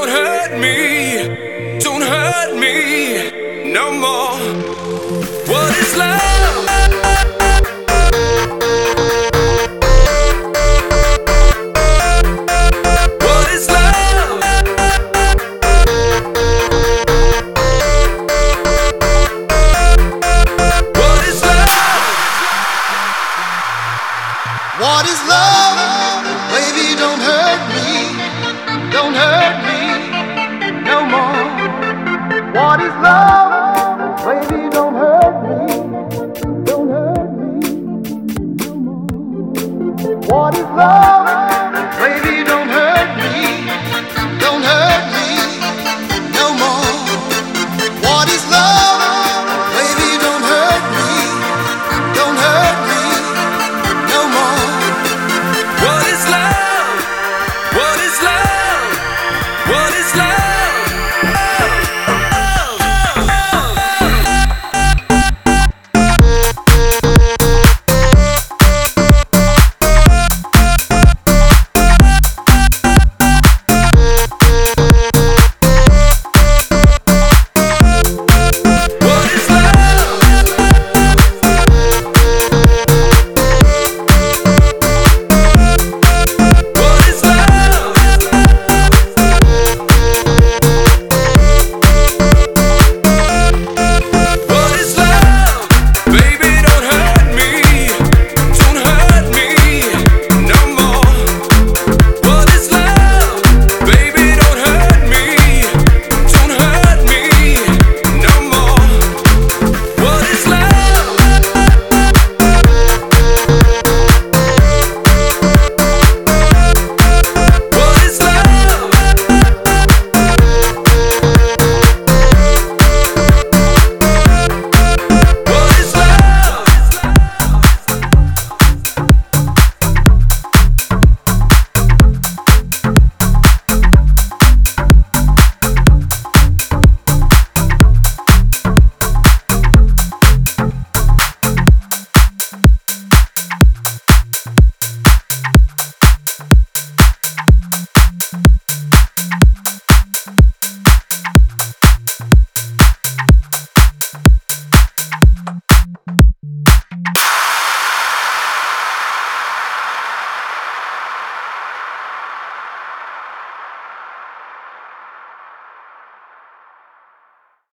Don't hurt me, don't hurt me no more.